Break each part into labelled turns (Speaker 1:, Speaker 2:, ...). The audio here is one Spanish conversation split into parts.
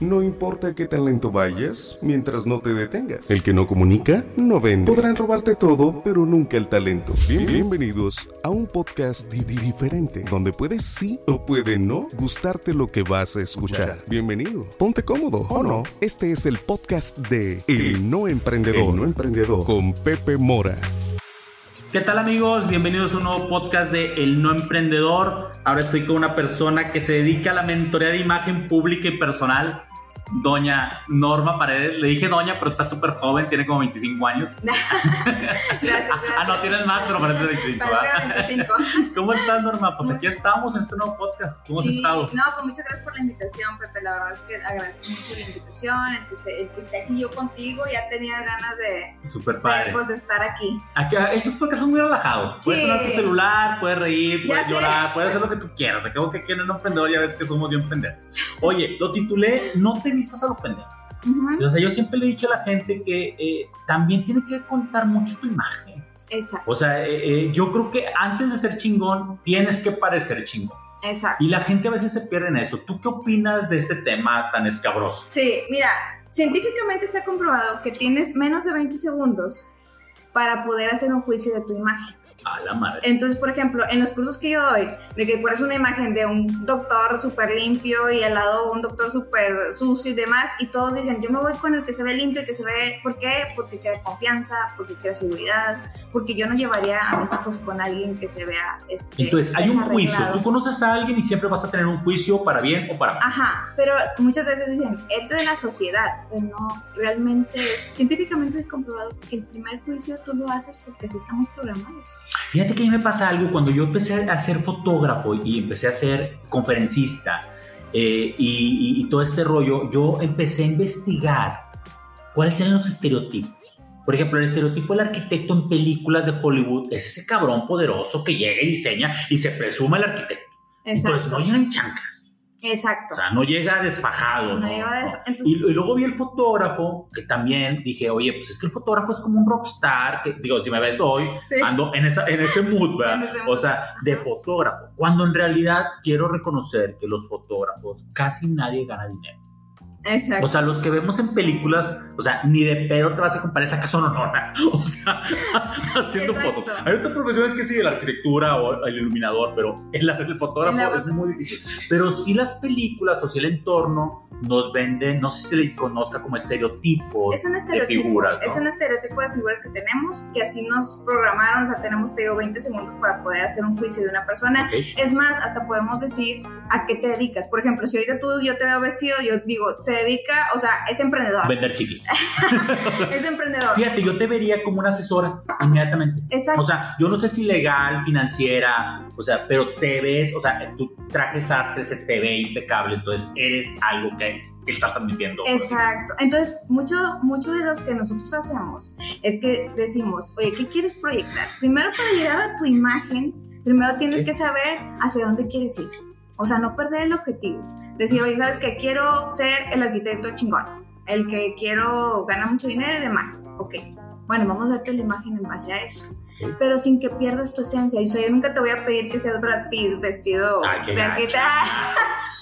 Speaker 1: No importa qué tan lento vayas, mientras no te detengas. El que no comunica, no vende. Podrán robarte todo, pero nunca el talento. Bien- bienvenidos a un podcast di- di- diferente, donde puedes sí o puede no gustarte lo que vas a escuchar. Bienvenido. Ponte cómodo, ¿o no? Este es el podcast de El No Emprendedor. El No Emprendedor. Con Pepe Mora.
Speaker 2: ¿Qué tal amigos? Bienvenidos a un nuevo podcast de El No Emprendedor. Ahora estoy con una persona que se dedica a la mentoría de imagen pública y personal, doña Norma Paredes. Le dije doña, pero está súper joven, tiene como 25 años.
Speaker 3: Gracias,
Speaker 2: Ah, no, tienes más, pero parece 25. ¿verdad?
Speaker 3: Para 25.
Speaker 2: ¿Cómo estás, Norma? Pues aquí estamos en este nuevo podcast. ¿Cómo has
Speaker 3: Sí,
Speaker 2: estado?
Speaker 3: No, pues muchas gracias por la invitación, Pepe. La verdad es que agradezco mucho la invitación, el que esté, el que esté aquí yo contigo. Ya tenía ganas de,
Speaker 2: Súper
Speaker 3: de,
Speaker 2: padre.
Speaker 3: pues, estar aquí.
Speaker 2: Aquí, estos podcasts son muy relajados. Puedes
Speaker 3: Sí.
Speaker 2: poner tu celular, puedes reír,
Speaker 3: Ya
Speaker 2: puedes
Speaker 3: sé.
Speaker 2: llorar, puedes hacer lo que tú quieras. Acabo que aquí en no emprendedor ya ves que somos bien pendejos. Oye, lo titulé No te vistas a lo pendejo. O sea, yo siempre le he dicho a la gente que eh, también tiene que contar mucho tu imagen.
Speaker 3: Exacto,
Speaker 2: O sea, eh, eh, yo creo que antes de ser chingón, tienes que parecer chingón.
Speaker 3: exacto.
Speaker 2: Y la gente a veces se pierde en eso. ¿Tú qué opinas de este tema tan escabroso?
Speaker 3: Sí, mira, científicamente está comprobado que tienes menos de 20 segundos para poder hacer un juicio de tu imagen.
Speaker 2: A la madre.
Speaker 3: Entonces, por ejemplo, en los cursos que yo doy, de que pones una imagen de un doctor súper limpio y al lado un doctor súper sucio y demás, y todos dicen, yo me voy con el que se ve limpio, el que se ve, ¿por qué? Porque crea confianza, porque crea seguridad, porque yo no llevaría a mis hijos con alguien que se vea este,
Speaker 2: Entonces, hay un juicio. Tú conoces a alguien y siempre vas a tener un juicio para bien o para mal.
Speaker 3: Ajá, pero muchas veces dicen, es de la sociedad, pero no, realmente es científicamente comprobado que el primer juicio tú lo haces porque así estamos programados.
Speaker 2: Fíjate que a mí me pasa algo cuando yo empecé a ser fotógrafo y empecé a ser conferencista eh, y, y- y todo este rollo, yo empecé a investigar cuáles eran los estereotipos. Por ejemplo, el estereotipo del arquitecto en películas de Hollywood es ese cabrón poderoso que llega y diseña y se presume el arquitecto.
Speaker 3: Exacto.
Speaker 2: Entonces no llegan chancas.
Speaker 3: Exacto.
Speaker 2: O sea, no llega desfajado.
Speaker 3: No entonces-
Speaker 2: Y, y luego vi el fotógrafo, que también dije, oye, pues es que el fotógrafo es como un rockstar, que digo, si me ves hoy,
Speaker 3: Sí.
Speaker 2: ando en, esa, en ese mood, ¿verdad?
Speaker 3: En ese
Speaker 2: O sea, de fotógrafo. Cuando en realidad quiero reconocer que los fotógrafos casi nadie gana dinero.
Speaker 3: Exacto.
Speaker 2: O sea, los que vemos en películas, o sea, ni de pedo te vas a comparar esa casa sonora. O sea, haciendo
Speaker 3: Exacto.
Speaker 2: fotos. Hay otras profesiones que sí, la arquitectura o el iluminador, pero el, el fotógrafo
Speaker 3: la
Speaker 2: es muy difícil. Pero sí las películas o sí el entorno nos venden, no sé si se le conozca como estereotipos
Speaker 3: es un
Speaker 2: de
Speaker 3: estereotipo.
Speaker 2: figuras. ¿no?
Speaker 3: Es un estereotipo de figuras que tenemos, que así nos programaron. O sea, tenemos, te digo, 20 segundos para poder hacer un juicio de una persona.
Speaker 2: Ok.
Speaker 3: Es más, hasta podemos decir a qué te dedicas. Por ejemplo, si ahorita tú yo te veo vestido, yo digo, se dedica, o sea, es emprendedor.
Speaker 2: Vender chicles.
Speaker 3: Es emprendedor.
Speaker 2: Fíjate, yo te vería como una asesora inmediatamente.
Speaker 3: Exacto.
Speaker 2: O sea, yo no sé si legal, financiera, o sea, pero te ves, o sea, tu traje sastre se te ve impecable, entonces eres algo que estás transmitiendo.
Speaker 3: Exacto. Entonces, mucho, mucho de lo que nosotros hacemos es que decimos, oye, ¿qué quieres proyectar? Primero, para llegar a tu imagen, primero tienes que saber hacia dónde quieres ir. O sea, no perder el objetivo. Decir, oye, ¿sabes qué? Quiero ser el arquitecto chingón, el que quiero ganar mucho dinero y demás. Ok. Bueno, vamos a darte la imagen en base a eso. Pero sin que pierdas tu esencia. O sea, yo nunca te voy a pedir que seas Brad Pitt vestido
Speaker 2: Ay, qué
Speaker 3: de arquitecto.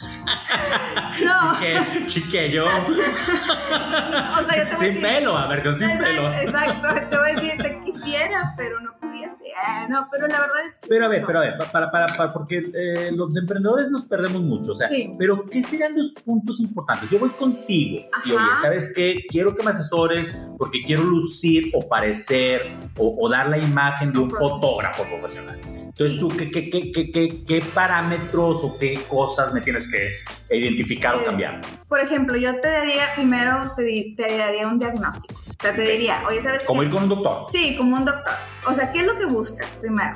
Speaker 3: no.
Speaker 2: Chique, yo.
Speaker 3: O sea, yo te voy a
Speaker 2: Sin
Speaker 3: decir.
Speaker 2: pelo, a versión sin pelo.
Speaker 3: Exacto, exacto. Te voy a decir, te quisiera, pero no. Ah, no, pero la verdad es que.
Speaker 2: Pero a
Speaker 3: sí,
Speaker 2: ver,
Speaker 3: no.
Speaker 2: pero a ver, para, para, para, porque eh, los emprendedores nos perdemos mucho, o sea,
Speaker 3: Sí.
Speaker 2: pero ¿qué serían los puntos importantes? Yo voy contigo y oye,
Speaker 3: Ajá.
Speaker 2: ¿sabes qué? Quiero que me asesores porque quiero lucir o parecer o, o dar la imagen de un fotógrafo profesional. Entonces. ¿tú qué, qué, qué, qué, qué, qué parámetros o qué cosas me tienes que identificar o
Speaker 3: Eh,
Speaker 2: cambiar?
Speaker 3: Por ejemplo, yo te daría, primero te, te daría un diagnóstico. O sea, te
Speaker 2: Ok.
Speaker 3: diría, oye, ¿sabes
Speaker 2: Como
Speaker 3: qué?
Speaker 2: ir con un doctor.
Speaker 3: Sí, como un doctor. O sea, ¿qué es lo que buscas primero?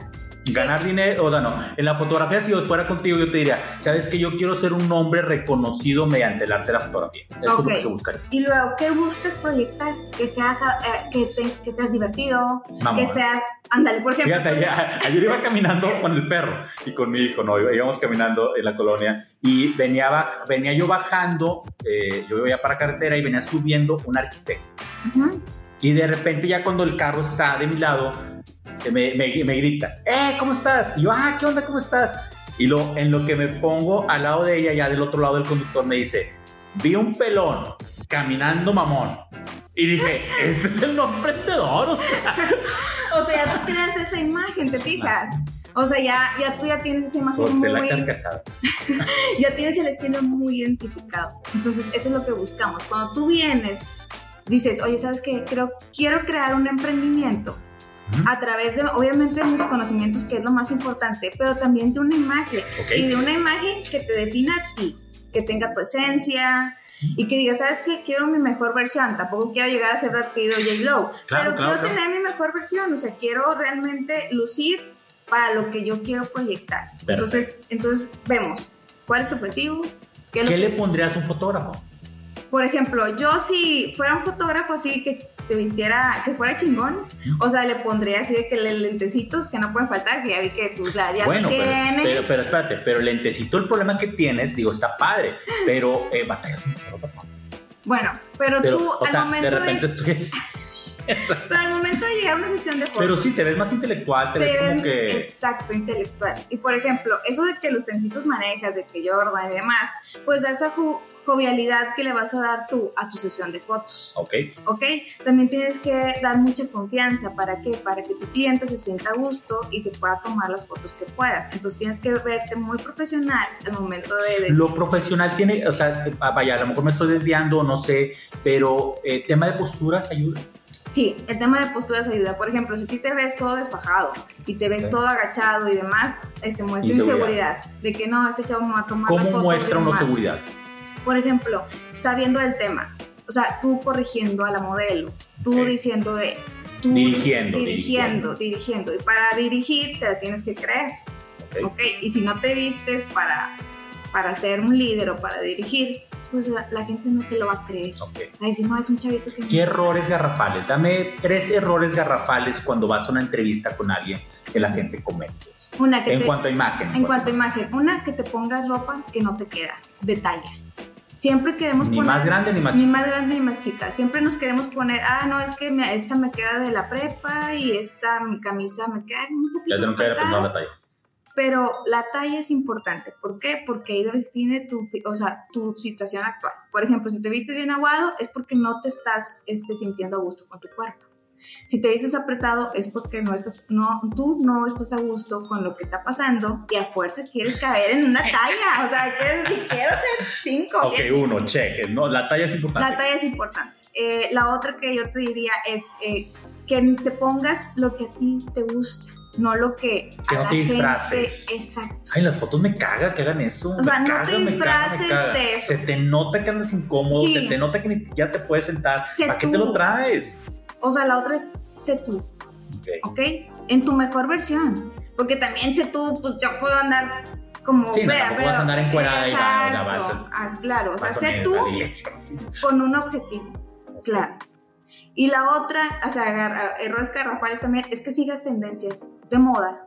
Speaker 2: Ganar dinero, o no, en la fotografía, si yo fuera contigo, yo te diría, ¿sabes que Yo quiero ser un hombre reconocido mediante el arte de la fotografía. Eso
Speaker 3: Ok.
Speaker 2: es lo que buscaría.
Speaker 3: Y luego, ¿qué buscas proyectar? Que seas, eh, que, te- que seas divertido,
Speaker 2: Mamona.
Speaker 3: que seas, ándale, por ejemplo.
Speaker 2: Fíjate, ya- ayer iba caminando con el perro y con mi hijo, ¿no? Íbamos caminando en la colonia y venía, venía yo bajando, eh, yo iba para carretera y venía subiendo un arquitecto.
Speaker 3: Ujú.
Speaker 2: Y de repente ya cuando el carro está de mi lado, eh, me, me- me grita, ¡eh, ¿cómo estás? Y yo, ah, ¿qué onda? ¿Cómo estás? Y lo, en lo que me pongo al lado de ella, ya del otro lado del conductor, me dice, vi un pelón caminando mamón y dije, este es el no emprendedor. O sea,
Speaker 3: O sea, ya tú tienes esa imagen, ¿te fijas? O sea, ya, ya tú ya tienes esa imagen
Speaker 2: la
Speaker 3: muy...
Speaker 2: carcajada.
Speaker 3: ya tienes el estilo muy identificado. Entonces, eso es lo que buscamos. Cuando tú vienes, dices, oye, ¿sabes qué? Creo, quiero crear un emprendimiento. A través de, obviamente, de mis conocimientos, que es lo más importante, pero también de una imagen.
Speaker 2: Ok.
Speaker 3: Y de una imagen que te defina a ti, que tenga tu esencia. Y que diga, ¿sabes qué? Quiero mi mejor versión. Tampoco quiero llegar a ser Brad Pitt o J-Lo.
Speaker 2: Claro,
Speaker 3: pero
Speaker 2: claro,
Speaker 3: quiero
Speaker 2: claro.
Speaker 3: tener mi mejor versión. O sea, quiero realmente lucir para lo que yo quiero proyectar.
Speaker 2: Perfecto.
Speaker 3: Entonces, entonces, vemos cuál es tu objetivo. ¿Qué
Speaker 2: ¿Qué le pondrías a un fotógrafo?
Speaker 3: Por ejemplo, yo si fuera un fotógrafo así que se vistiera, que fuera chingón, o sea, le pondría así de que le- lentecitos que no pueden faltar, que ya vi que tú la, ya
Speaker 2: bueno, pero,
Speaker 3: tienes.
Speaker 2: pero, pero espérate, pero el lentecito, el problema que tienes, digo, está padre, pero eh, batallas chorro, papá.
Speaker 3: bueno, pero,
Speaker 2: Pero,
Speaker 3: tú
Speaker 2: o
Speaker 3: al
Speaker 2: sea,
Speaker 3: momento
Speaker 2: de
Speaker 3: de,
Speaker 2: repente estoy así.
Speaker 3: pero al momento de llegar a una sesión de fotos,
Speaker 2: Pero sí, te ves más intelectual, te ves
Speaker 3: te
Speaker 2: como
Speaker 3: ven-
Speaker 2: que...
Speaker 3: Exacto, intelectual. Y por ejemplo, eso de que los tencitos manejas, de que Jordan y demás, pues da esa jo- jovialidad que le vas a dar tú a tu sesión de fotos.
Speaker 2: Ok,
Speaker 3: ¿ok? También tienes que dar mucha confianza. ¿Para qué? Para que tu cliente se sienta a gusto y se pueda tomar las fotos que puedas. Entonces tienes que verte muy profesional al momento de... de-
Speaker 2: lo profesional tiene, o sea, vaya, a lo mejor me estoy desviando, no sé, pero eh, tema de posturas ayuda.
Speaker 3: Sí, el tema de posturas ayuda. Por ejemplo, si ti te ves todo despajado y te ves todo agachado y demás, este, muestra
Speaker 2: Inseguridad.
Speaker 3: inseguridad. De que no, este chavo me va a tomar las
Speaker 2: ¿Cómo muestra una seguridad?
Speaker 3: Por ejemplo, sabiendo del tema. O sea, tú corrigiendo a la modelo, tú diciendo de... Tú
Speaker 2: Dirigiendo,
Speaker 3: dirigiendo, dirigiendo. Y para dirigir te la tienes que creer.
Speaker 2: Ok.
Speaker 3: Ok, y si no te vistes para, para ser un líder o para dirigir, pues la, la gente no te lo va a creer.
Speaker 2: Ok.
Speaker 3: Va a decir, no, es un chavito que...
Speaker 2: ¿Qué errores garrafales? Dame tres errores garrafales cuando vas a una entrevista con alguien que la gente comente.
Speaker 3: Una que
Speaker 2: En
Speaker 3: te-
Speaker 2: cuanto a imagen.
Speaker 3: en cuanto a imagen, una que te pongas ropa que no te queda, de talla. Siempre queremos
Speaker 2: Ni
Speaker 3: poner...
Speaker 2: más grande ni más
Speaker 3: Ni
Speaker 2: chico.
Speaker 3: más grande ni más chica. Siempre nos queremos poner, ah, no, es que me- esta me queda de la prepa y esta camisa me queda un poquito
Speaker 2: Ya tengo que haber
Speaker 3: apretada.
Speaker 2: aprendido la talla.
Speaker 3: Pero la talla es importante. ¿Por qué? Porque ahí define tu, o sea, tu situación actual. Por ejemplo, si te vistes bien aguado es porque no te estás este, sintiendo a gusto con tu cuerpo. Si te vistes apretado es porque no estás, no, tú no estás a gusto con lo que está pasando y a fuerza quieres caer en una talla. O sea, quieres decir, quiero ser cinco,
Speaker 2: Ok,
Speaker 3: siete.
Speaker 2: uno, cheque. No, la talla es importante.
Speaker 3: La talla es importante. Eh, la otra que yo te diría es eh, que te pongas lo que a ti te gusta, no lo que
Speaker 2: Que no
Speaker 3: la
Speaker 2: te
Speaker 3: gente.
Speaker 2: disfraces.
Speaker 3: Exacto.
Speaker 2: Ay, las fotos me caga que hagan eso.
Speaker 3: O sea,
Speaker 2: me
Speaker 3: no
Speaker 2: caga,
Speaker 3: te
Speaker 2: me caga, me
Speaker 3: disfraces
Speaker 2: caga.
Speaker 3: de eso.
Speaker 2: Se te nota que andas incómodo,
Speaker 3: Sí.
Speaker 2: se te nota que ni siquiera te puedes sentar.
Speaker 3: Sé
Speaker 2: ¿Para qué
Speaker 3: tú.
Speaker 2: te lo traes?
Speaker 3: O sea, la otra es sé tú,
Speaker 2: Ok.
Speaker 3: ¿ok? En tu mejor versión. Porque también sé tú, pues yo puedo andar como.
Speaker 2: Sí, no,
Speaker 3: vea,
Speaker 2: tampoco vas a andar encuerada y sea, vas.
Speaker 3: Ah, claro, o sea, sé tú
Speaker 2: la
Speaker 3: con un objetivo. Claro. Y la otra, o sea, errores garrafales también, es que sigas tendencias de moda.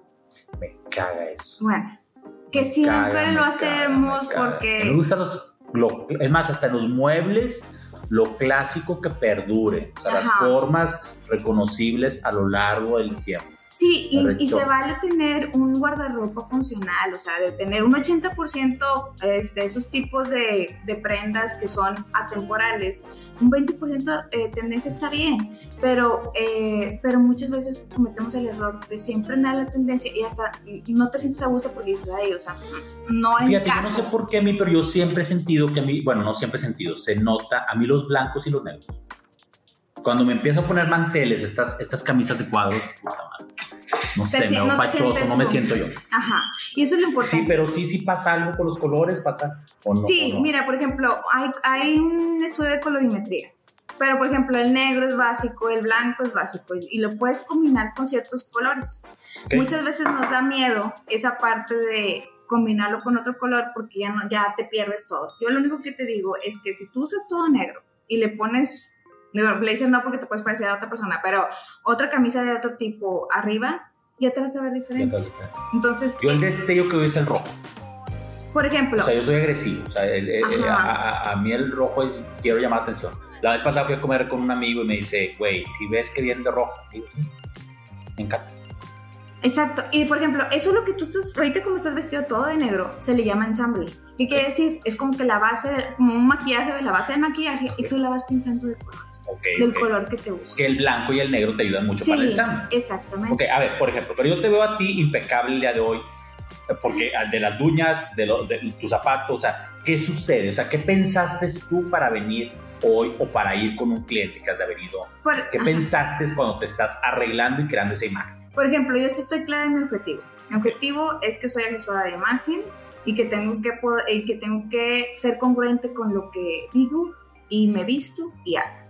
Speaker 2: Me caga eso.
Speaker 3: Bueno, que
Speaker 2: Me
Speaker 3: siempre
Speaker 2: caga, me
Speaker 3: lo
Speaker 2: caga,
Speaker 3: hacemos
Speaker 2: me caga.
Speaker 3: porque.
Speaker 2: Me gustan los. lo- es más, hasta en los muebles, lo clásico que perdure. O sea, las
Speaker 3: Ajá.
Speaker 2: formas reconocibles a lo largo del tiempo.
Speaker 3: Sí, y, se vale tener un guardarropa funcional, o sea, de tener un 80% este, esos tipos de, de prendas que son atemporales, un 20% de tendencia está bien, pero, eh, pero muchas veces cometemos el error de siempre andar a la tendencia y hasta no te sientes a gusto porque dices, ay, o sea, no
Speaker 2: Fíjate, yo no sé por qué a mí, pero yo siempre he sentido que a mí, bueno, no siempre he sentido, se nota a mí los blancos y los negros. Cuando me empiezo a poner manteles, estas, estas camisas de cuadros, puta madre. No sé,
Speaker 3: si-
Speaker 2: me veo
Speaker 3: no
Speaker 2: fachoso, no me siento yo.
Speaker 3: Ajá, y eso es lo importante.
Speaker 2: Sí, pero sí, sí pasa algo con los colores, pasa o no.
Speaker 3: Sí,
Speaker 2: o no.
Speaker 3: mira, por ejemplo, hay, hay un estudio de colorimetría, pero por ejemplo el negro es básico, el blanco es básico y, lo puedes combinar con ciertos colores. Muchas veces nos da miedo esa parte de combinarlo con otro color porque ya, no, ya te pierdes todo. Yo lo único que te digo es que si tú usas todo negro y le pones, digo, blazer no porque te puedes parecer a otra persona, pero otra camisa de otro tipo arriba, ya te vas a ver
Speaker 2: Ya
Speaker 3: diferente.
Speaker 2: te-
Speaker 3: Entonces,
Speaker 2: Yo el destello que veo es el rojo.
Speaker 3: por ejemplo,
Speaker 2: O sea, yo soy agresivo. O sea, el- el- el- a,
Speaker 3: Ajá.
Speaker 2: a- a mí el rojo es, quiero llamar la atención. La vez pasada fui a comer con un amigo y me dice, güey, si ves que viene de rojo, digo, sí, me encanta.
Speaker 3: Exacto. Y por ejemplo, eso es lo que tú estás, ahorita como estás vestido todo de negro, se le llama ensamble. ¿Qué quiere decir? Es como que la base, de- como un maquillaje de la base del maquillaje y tú la vas pintando de colores.
Speaker 2: Ok,
Speaker 3: Del
Speaker 2: ok.
Speaker 3: color que te gusta.
Speaker 2: Que el blanco y el negro te ayudan mucho
Speaker 3: Sí,
Speaker 2: para el ensamble.
Speaker 3: exactamente.
Speaker 2: Ok, a ver, por ejemplo, pero yo te veo a ti impecable el día de hoy, porque al de las uñas, de, lo- de tus zapatos, o sea, ¿qué sucede? O sea, ¿qué pensaste tú para venir hoy o para ir con un cliente que has de haber ido?
Speaker 3: Por,
Speaker 2: ¿Qué
Speaker 3: ajá.
Speaker 2: pensaste cuando te estás arreglando y creando esa imagen?
Speaker 3: Por ejemplo, yo estoy clara en mi objetivo. Mi objetivo es que soy asesora de imagen y que tengo que, poder- y que, tengo que ser congruente con lo que digo y me visto y hago.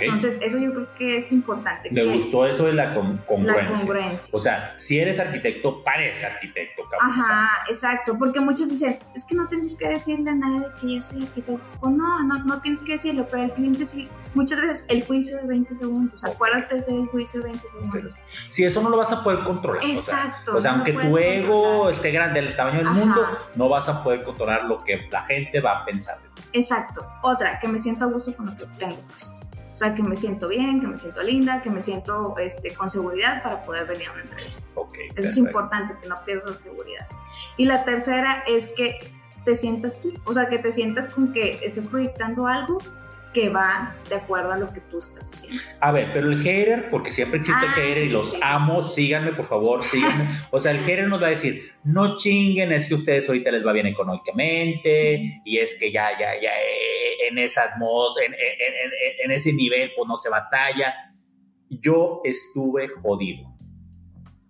Speaker 3: Entonces, eso yo creo que es importante.
Speaker 2: me gustó eso de la con-
Speaker 3: La
Speaker 2: congruencia.
Speaker 3: congruencia.
Speaker 2: O sea, si eres arquitecto, parece arquitecto, cabrón.
Speaker 3: Ajá, exacto, porque muchos dicen, es que no tengo que decirle a nadie que yo soy arquitecto. O no, no, no tienes que decirlo, pero el cliente sí. Muchas veces el juicio de 20 segundos, acuérdate de hacer el juicio de 20 segundos.
Speaker 2: Si eso no lo vas a poder controlar. o sea,
Speaker 3: Exacto.
Speaker 2: O sea,
Speaker 3: no
Speaker 2: aunque tu ego
Speaker 3: controlar.
Speaker 2: esté grande, el tamaño del
Speaker 3: Ajá.
Speaker 2: mundo, no vas a poder controlar lo que la gente va a pensar. de.
Speaker 3: Exacto. Otra, que me siento a gusto con lo que tengo puesto. O sea, que me siento bien, que me siento linda, que me siento este, con seguridad para poder venir a una entrevista.
Speaker 2: Ok,
Speaker 3: Eso es
Speaker 2: perfecto.
Speaker 3: importante, que no pierdas seguridad. Y la tercera es que te sientas tú, o sea, que te sientas con que estás proyectando algo que va de acuerdo a lo que tú estás haciendo.
Speaker 2: A ver, pero el hater, porque siempre existe el
Speaker 3: Ah,
Speaker 2: hater y
Speaker 3: sí,
Speaker 2: los
Speaker 3: sí, sí.
Speaker 2: amo, síganme por favor, síganme. O sea, el hater nos va a decir, no chinguen, es que ustedes ahorita les va bien económicamente y es que ya, ya, ya eh, en esa atmósfera, en, en- en- en ese nivel, pues no se batalla. Yo estuve jodido.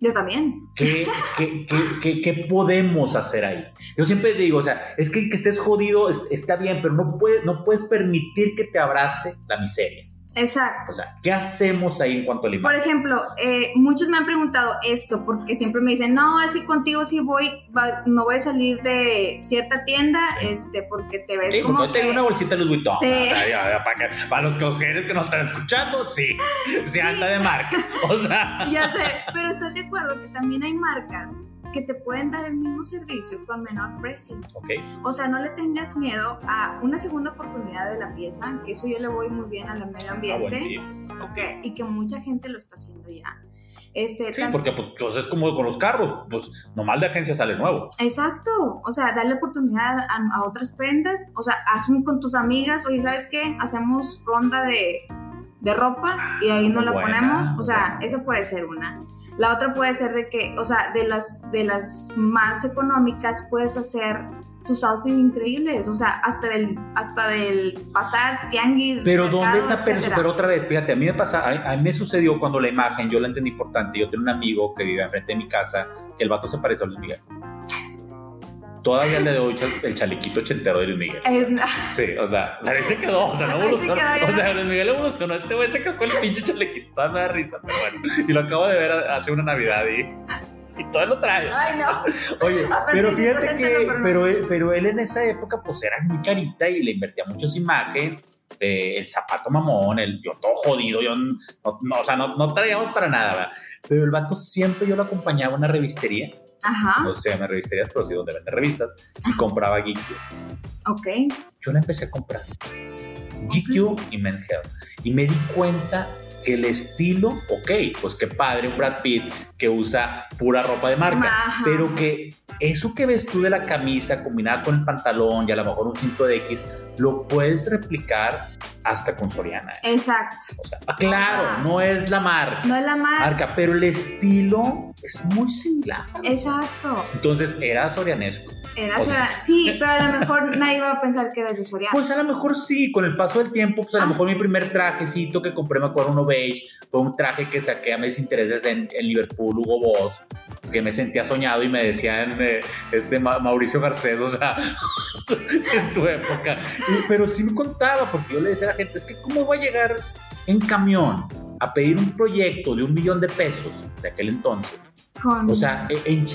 Speaker 3: Yo también.
Speaker 2: ¿Qué, qué, qué, qué- qué podemos hacer ahí? Yo siempre digo, o sea, es que que estés jodido es- está bien, pero no, puede, no puedes permitir que te abrace la miseria.
Speaker 3: Exacto.
Speaker 2: O sea, ¿qué hacemos ahí en cuanto a la
Speaker 3: Por ejemplo, eh, muchos me han preguntado esto porque siempre me dicen, no, es que contigo sí voy, va- no voy a salir de cierta tienda este, porque te ves
Speaker 2: Sí,
Speaker 3: como
Speaker 2: porque tengo una bolsita de Louis Vuitton.
Speaker 3: Sí.
Speaker 2: Ya, para, los cojeres que nos están escuchando, sí. Se anda de marca. O sea,
Speaker 3: Ya sé, pero estás de acuerdo que también hay marcas que te pueden dar el mismo servicio con menor precio.
Speaker 2: ok.
Speaker 3: O sea, no le tengas miedo a una segunda oportunidad de la pieza, que eso yo le voy muy bien al medio
Speaker 2: Ah,
Speaker 3: ambiente,
Speaker 2: día.
Speaker 3: ok, y que mucha gente lo está haciendo ya. Este,
Speaker 2: Sí, porque pues, pues, es como con los carros, pues nomás de agencia sale nuevo.
Speaker 3: Exacto, o sea, darle oportunidad a, a otras prendas, o sea, haz un con tus amigas, oye, ¿sabes qué? Hacemos ronda de, de ropa y ahí nos la
Speaker 2: Buena,
Speaker 3: ponemos, o sea, esa puede ser una. La otra puede ser de que, o sea, de las, de las más económicas puedes hacer tus outfits increíbles, o sea, hasta del, hasta del pasar tianguis.
Speaker 2: Pero
Speaker 3: mercado,
Speaker 2: ¿dónde esa persona? Pero otra vez, fíjate, a mí me pasa, a, a mí me sucedió cuando la imagen, yo la entendí importante. Yo tengo un amigo que vive enfrente de mi casa, que el vato se parece a Luis Miguel. Todavía hoy chal- el chalequito ochentero de Luis Miguel.
Speaker 3: Es-
Speaker 2: Sí, o sea, ahí se quedó, o sea, no evolucionó. O
Speaker 3: no.
Speaker 2: sea, Luis Miguel evolucionó, este güey se con el pinche chalequito, me da risa, pero bueno. Y lo acabo de ver hace una Navidad y, y todavía lo trae.
Speaker 3: Ay, no.
Speaker 2: Oye, pero fíjate que,
Speaker 3: pero no.
Speaker 2: él, pero él en esa época pues era muy carita y le invertía mucho su imagen, eh, el zapato mamón, el yo todo jodido, yo no, no, o sea, no, no traíamos para nada, ¿verdad? Pero el vato siempre yo lo acompañaba a una revistería,
Speaker 3: Ajá,
Speaker 2: no sé, llama revisterías, pero sí donde vende revistas, y compraba Geek You.
Speaker 3: ok.
Speaker 2: Yo la empecé a comprar. You y Men's Health. Y me di cuenta que el estilo, ok, pues qué padre un Brad Pitt que usa pura ropa de marca,
Speaker 3: Ajá.
Speaker 2: pero que eso que ves tú de la camisa combinada con el pantalón y a lo mejor un cinto de X, lo puedes replicar hasta con Soriana. ¿eh?
Speaker 3: Exacto.
Speaker 2: O sea, ah, claro,
Speaker 3: Ajá.
Speaker 2: no es la marca,
Speaker 3: No es la marca.
Speaker 2: marca, pero el estilo es muy similar.
Speaker 3: Exacto.
Speaker 2: Entonces era sorianesco.
Speaker 3: Era
Speaker 2: O sea-.
Speaker 3: Sí, pero a lo mejor nadie va a pensar que eres de Soriana.
Speaker 2: Pues a lo mejor sí, con el paso del tiempo, pues a lo
Speaker 3: Ah.
Speaker 2: mejor mi primer trajecito que compré, me acuerdo uno beige, fue un traje que saqué a mis intereses en, en Liverpool, Hugo Boss, que me sentía soñado y me decían eh, este Ma- Mauricio Garcés, o sea, en su época. Pero sí me contaba, porque yo le decía a la gente, es que ¿cómo voy a llegar en camión a pedir un proyecto de un millón de pesos de aquel entonces?
Speaker 3: Con...
Speaker 2: O sea, e- en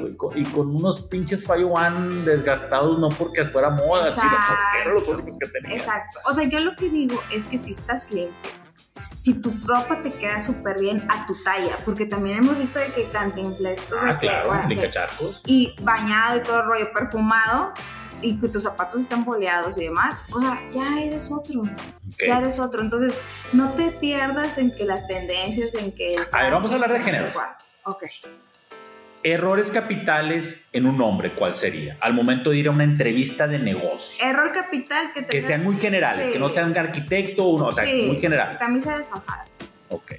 Speaker 2: güey, con- y con unos pinches One desgastados, no porque fuera moda, sino porque eran los únicos que tenía.
Speaker 3: Exacto. O sea, yo lo que digo es que si estás limpio, si tu ropa te queda súper bien a tu talla, porque también hemos visto de que cantinflas, de
Speaker 2: Ah,
Speaker 3: que,
Speaker 2: claro,
Speaker 3: bueno, que-
Speaker 2: charcos.
Speaker 3: y bañado y todo el rollo perfumado, y que tus zapatos están boleados y demás, o sea, ya eres otro, ya eres otro. Entonces, no te pierdas en que las tendencias, en que... el
Speaker 2: A ver, vamos a hablar de
Speaker 3: no
Speaker 2: géneros.
Speaker 3: Ok.
Speaker 2: Errores capitales en un hombre, ¿cuál sería? Al momento de ir a una entrevista de negocio.
Speaker 3: Error capital que te
Speaker 2: Que sean muy generales,
Speaker 3: Sí.
Speaker 2: que no sean arquitecto o uno, o sea,
Speaker 3: Sí,
Speaker 2: muy general.
Speaker 3: Camisa de fajada.
Speaker 2: Ok.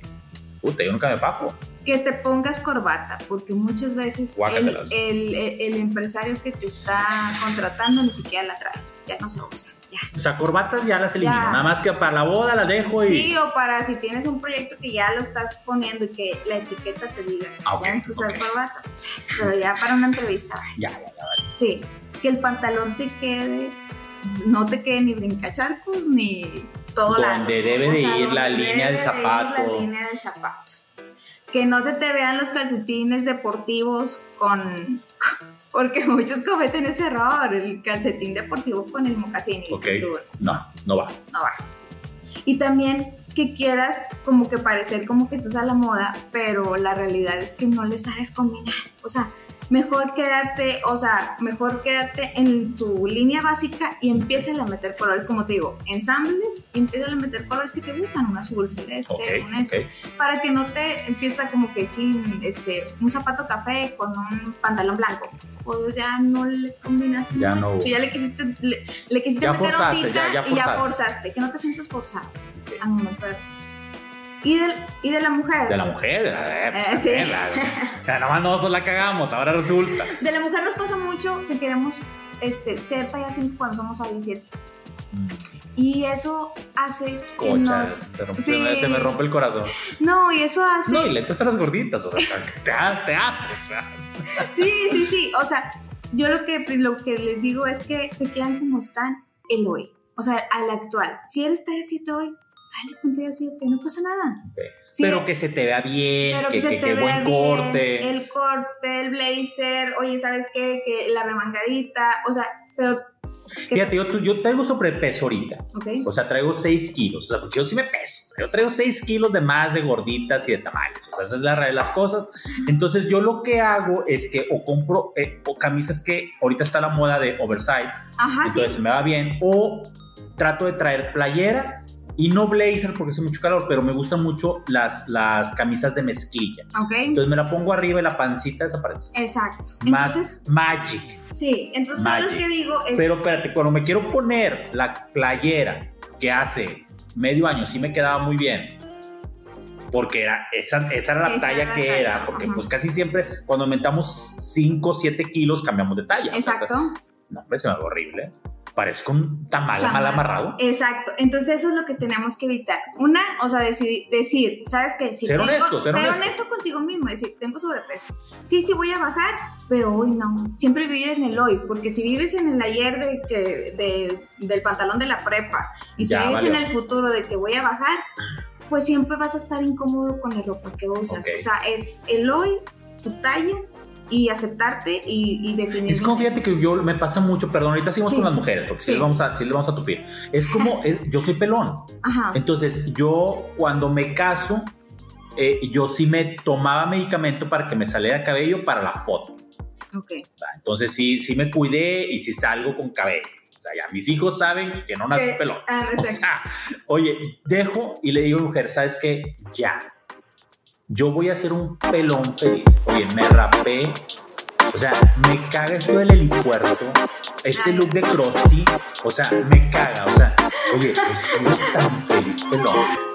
Speaker 2: Puta, yo nunca me fajo.
Speaker 3: Que te pongas corbata, porque muchas veces el, el- empresario que te está contratando ni siquiera la trae. Ya no se usa. Ya.
Speaker 2: O sea, corbatas ya las elimino.
Speaker 3: Ya.
Speaker 2: Nada más que para la boda las dejo y.
Speaker 3: Sí, o para si tienes un proyecto que ya lo estás poniendo y que la etiqueta te diga,
Speaker 2: Ah, ok,
Speaker 3: ya no usar corbata. Pero ya para una entrevista,
Speaker 2: Ya, ya, ya, vale.
Speaker 3: sí, que el pantalón te quede, no te quede ni brincacharcos ni todo
Speaker 2: Donde debe de ir la línea
Speaker 3: debe
Speaker 2: del
Speaker 3: de ir
Speaker 2: zapato.
Speaker 3: La línea del zapato. Que no se te vean los calcetines deportivos con... Porque muchos cometen ese error, el calcetín deportivo con el mocasín. y
Speaker 2: Ok.
Speaker 3: dices tú,
Speaker 2: No, no va.
Speaker 3: no va. Y también que quieras como que parecer como que estás a la moda, pero la realidad es que no le sabes combinar. O sea, mejor quédate, o sea, mejor quédate en tu línea básica y empieza a meter colores, como te digo, ensambles y empieza a meter colores que te gustan, un azul celeste, un esto,
Speaker 2: ok.
Speaker 3: para que no te empieza como que chin, este, un zapato café con un pantalón blanco. Pues ya no le combinaste.
Speaker 2: Ya no.
Speaker 3: ya le quisiste, le, le quisiste
Speaker 2: Ya
Speaker 3: meter
Speaker 2: forzaste,
Speaker 3: ondita
Speaker 2: ya- ya
Speaker 3: y ya
Speaker 2: forzaste.
Speaker 3: que no te sientas forzado al momento de. Y de, y de la mujer.
Speaker 2: De la mujer, la,
Speaker 3: Eh, sí.
Speaker 2: la- o sea, nomás nosotros la cagamos, ahora resulta.
Speaker 3: De la mujer nos pasa mucho que queremos este, ser 5 cuando somos a 17. Y eso hace que
Speaker 2: Cocha,
Speaker 3: nos...
Speaker 2: se, rompe-
Speaker 3: Sí.
Speaker 2: se me rompe el corazón.
Speaker 3: No, y eso hace...
Speaker 2: No, y lentes a las gorditas, o sea, te, te haces. ¿verdad?
Speaker 3: Sí, sí, sí. O sea, yo lo que, lo que les digo es que se quedan como están el hoy. O sea, al actual. Si eres talla 7 hoy, dale con talla 7, no pasa nada.
Speaker 2: Ok.
Speaker 3: Sí,
Speaker 2: Pero que se te vea bien,
Speaker 3: pero
Speaker 2: que,
Speaker 3: que, se
Speaker 2: que-
Speaker 3: te
Speaker 2: que
Speaker 3: vea
Speaker 2: buen
Speaker 3: bien,
Speaker 2: corte.
Speaker 3: El corte, el blazer, oye, ¿sabes qué? Que la remangadita, o sea, pero...
Speaker 2: Fíjate, yo, yo traigo sobrepeso ahorita.
Speaker 3: Ok.
Speaker 2: O sea, traigo 6 kilos. O sea, porque yo sí me peso. Yo traigo 6 kilos de más de gorditas y de tamaños. O sea, esa es la realidad de las cosas. Entonces, yo lo que hago es que o compro eh, o camisas que ahorita está la moda de oversize.
Speaker 3: Ajá, sí.
Speaker 2: entonces me va bien. O trato de traer playera y no blazer porque hace mucho calor, pero me gustan mucho las, las camisas de mezclilla.
Speaker 3: Ok.
Speaker 2: Entonces me la pongo arriba y la pancita desaparece.
Speaker 3: Exacto.
Speaker 2: Más
Speaker 3: Entonces,
Speaker 2: magic.
Speaker 3: sí, entonces
Speaker 2: Magic.
Speaker 3: lo que digo es...
Speaker 2: Pero espérate, cuando me quiero poner la playera que hace medio año sí me quedaba muy bien. Porque era, esa, esa era la
Speaker 3: Esa
Speaker 2: talla
Speaker 3: era
Speaker 2: que
Speaker 3: talla,
Speaker 2: era. Porque
Speaker 3: ajá.
Speaker 2: pues casi siempre cuando aumentamos 5 o 7 kilos cambiamos de talla. O sea,
Speaker 3: Exacto.
Speaker 2: no, hombre, se me ve horrible. Parezco un tamal,
Speaker 3: Tamal.
Speaker 2: mal amarrado.
Speaker 3: Exacto, entonces eso es lo que tenemos que evitar. Una, o sea, decir, decir ¿sabes qué? Si
Speaker 2: Ser
Speaker 3: tengo-
Speaker 2: honesto, ser honesto.
Speaker 3: contigo mismo, decir, tengo sobrepeso. Sí, sí voy a bajar, pero hoy no. Siempre vivir en el hoy, porque si vives en el ayer de que, de- del pantalón de la prepa y si
Speaker 2: Ya,
Speaker 3: vives
Speaker 2: valió.
Speaker 3: en el futuro de que voy a bajar, pues siempre vas a estar incómodo con la ropa que usas. O sea, es el hoy, tu talla y aceptarte y, y definir.
Speaker 2: Es como fíjate que yo me pasa mucho, perdón, ahorita seguimos
Speaker 3: Sí.
Speaker 2: con las mujeres, porque si
Speaker 3: Sí.
Speaker 2: les vamos a, les vamos a tupir. Es como, es- yo soy pelón.
Speaker 3: Ajá.
Speaker 2: Entonces, yo cuando me caso, eh, yo sí me tomaba medicamento para que me saliera cabello para la foto.
Speaker 3: Ok.
Speaker 2: ¿va? Entonces, sí, sí me cuidé y sí salgo con cabello. O sea, ya mis hijos saben que no nací
Speaker 3: Que-
Speaker 2: pelón.
Speaker 3: ah,
Speaker 2: O sea, oye, dejo y le digo a mujer, ¿sabes qué? Ya. Yo voy a hacer un pelón feliz. Oye, me rapé. O sea, me caga esto del helipuerto. Este
Speaker 3: Ay.
Speaker 2: look de Krusty. O sea, me caga. O sea, oye, estoy tan feliz, pelón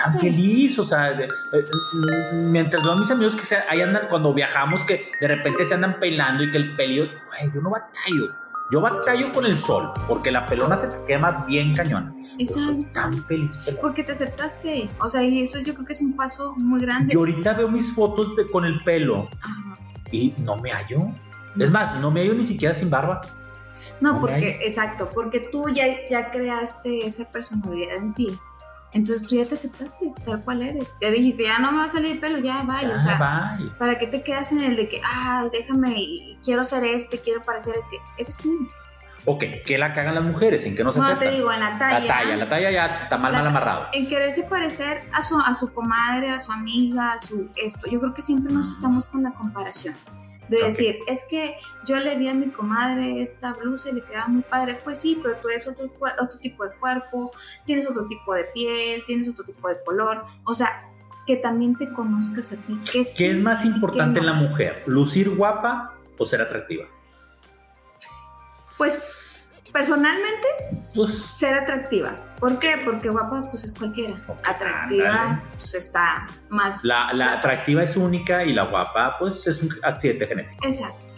Speaker 2: tan feliz, o sea, de- eh, mientras veo a mis amigos que se, ahí andan cuando viajamos, que de repente se andan pelando y que el pelillo, güey, yo no batallo, yo batallo con el sol, porque la pelona se te quema bien soy
Speaker 3: Exacto.
Speaker 2: tan feliz.
Speaker 3: Porque te aceptaste. O sea, y eso yo creo que es un paso muy grande.
Speaker 2: Yo ahorita veo mis fotos de- con el pelo
Speaker 3: Ajá.
Speaker 2: y no me hallo. Es más, no me hallo ni siquiera sin barba.
Speaker 3: No, porque, exacto, porque tú ya, ya creaste esa personalidad en ti. Entonces tú ya te aceptaste tal cual eres. Ya dijiste, ya no me va a salir pelo, ya vaya.
Speaker 2: Ya,
Speaker 3: o sea,
Speaker 2: bye.
Speaker 3: ¿para qué te quedas en el de que, ah, déjame, quiero ser este, quiero parecer este? Eres tú.
Speaker 2: Ok, ¿qué la cagan las mujeres? ¿En qué no se
Speaker 3: No,
Speaker 2: aceptan?
Speaker 3: te digo, en la talla.
Speaker 2: la talla, la talla ya está mal, mal amarrado.
Speaker 3: En quererse parecer a su, a su comadre, a su amiga, a su esto. Yo creo que siempre nos estamos con la comparación. De decir, es que yo le vi a mi comadre esta blusa y le quedaba muy padre. Pues sí, pero tú eres otro, tipo de cuerpo, tienes otro tipo de piel, tienes otro tipo de color. O sea, que también te conozcas a ti. Que
Speaker 2: ¿Qué es más importante en la mujer? ¿Lucir guapa o ser atractiva?
Speaker 3: Pues personalmente,
Speaker 2: pues,
Speaker 3: ser atractiva. ¿Por qué? Porque guapa pues es cualquiera. Atractiva pues está más...
Speaker 2: La, la atractiva es única y la guapa pues es un accidente genético.
Speaker 3: Exacto.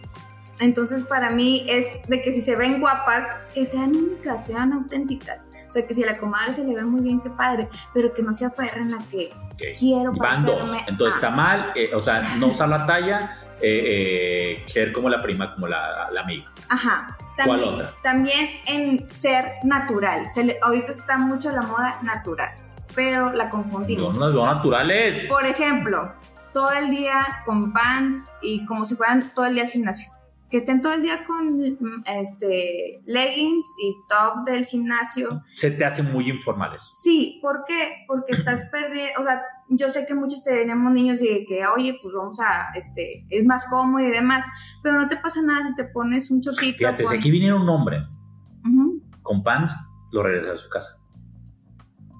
Speaker 3: Entonces para mí es de que si se ven guapas, que sean únicas, sean auténticas. O sea, que si a la comadre se le ve muy bien, qué padre, pero que no se aferren a que quiero
Speaker 2: Van dos, entonces está mal, eh, o sea, no usar la talla, eh, eh, ser como la prima, como la, la amiga.
Speaker 3: Ajá. También,
Speaker 2: ¿Cuál otra?
Speaker 3: También en ser natural. Se ahorita está mucho la moda natural, pero la confundimos.
Speaker 2: No, no, naturales.
Speaker 3: Por ejemplo, todo el día con pants y como si fueran todo el día al gimnasio que estén todo el día con este, leggings y top del gimnasio.
Speaker 2: Se te hacen muy informales.
Speaker 3: Sí, ¿por qué? Porque estás perdiendo, o sea, yo sé que muchos tenemos niños y que, oye, pues vamos a, este, es más cómodo y demás, pero no te pasa nada si te pones un chorcito.
Speaker 2: Fíjate, si aquí viniera un hombre con pants, lo regresa a su casa.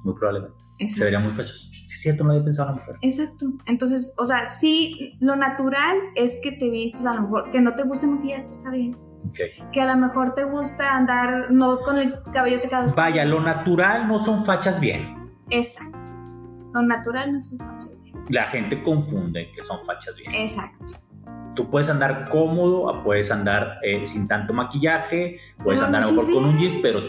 Speaker 2: Muy probablemente. Se vería muy fechoso es cierto, no había pensado en la mujer.
Speaker 3: Exacto. Entonces, o sea, sí, lo natural es que te vistes a lo mejor, que no te guste maquillarte, está bien.
Speaker 2: Okay.
Speaker 3: Que a lo mejor te gusta andar no con el cabello secado.
Speaker 2: Vaya, lo natural no son fachas bien.
Speaker 3: Exacto. Lo natural no son fachas bien.
Speaker 2: La gente confunde que son fachas bien.
Speaker 3: Exacto.
Speaker 2: Tú puedes andar cómodo, puedes andar eh, sin tanto maquillaje, puedes andar a lo mejor con un jeans, pero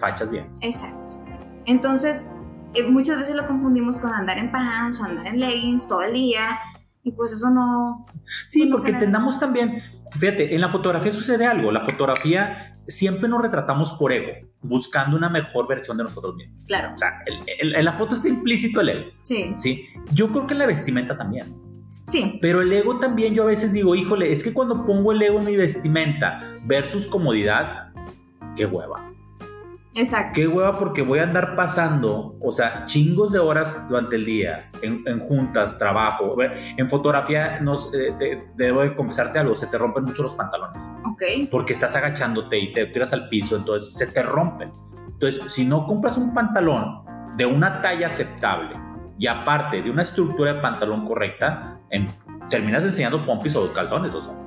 Speaker 2: fachas bien.
Speaker 3: Exacto. Entonces, eh, muchas veces lo confundimos con andar en pants o andar en leggings todo el día y pues eso no...
Speaker 2: Sí, pues, porque entendamos también, fíjate, en la fotografía sucede algo, la fotografía siempre nos retratamos por ego, buscando una mejor versión de nosotros mismos.
Speaker 3: Claro.
Speaker 2: O sea, en la foto está implícito el ego.
Speaker 3: Sí.
Speaker 2: Sí. Yo creo que en la vestimenta también.
Speaker 3: Sí.
Speaker 2: Pero el ego también yo a veces digo, híjole, es que cuando pongo el ego en mi vestimenta versus comodidad, qué hueva.
Speaker 3: Exacto.
Speaker 2: Qué hueva porque voy a andar pasando, o sea, chingos de horas durante el día, en, juntas, trabajo. En fotografía, nos, eh, debo de confesarte algo, se te rompen mucho los pantalones.
Speaker 3: Ok.
Speaker 2: Porque estás agachándote y te tiras al piso, entonces se te rompen. Entonces, si no compras un pantalón de una talla aceptable y aparte de una estructura de pantalón correcta, en, terminas enseñando pompis o calzones, o sea.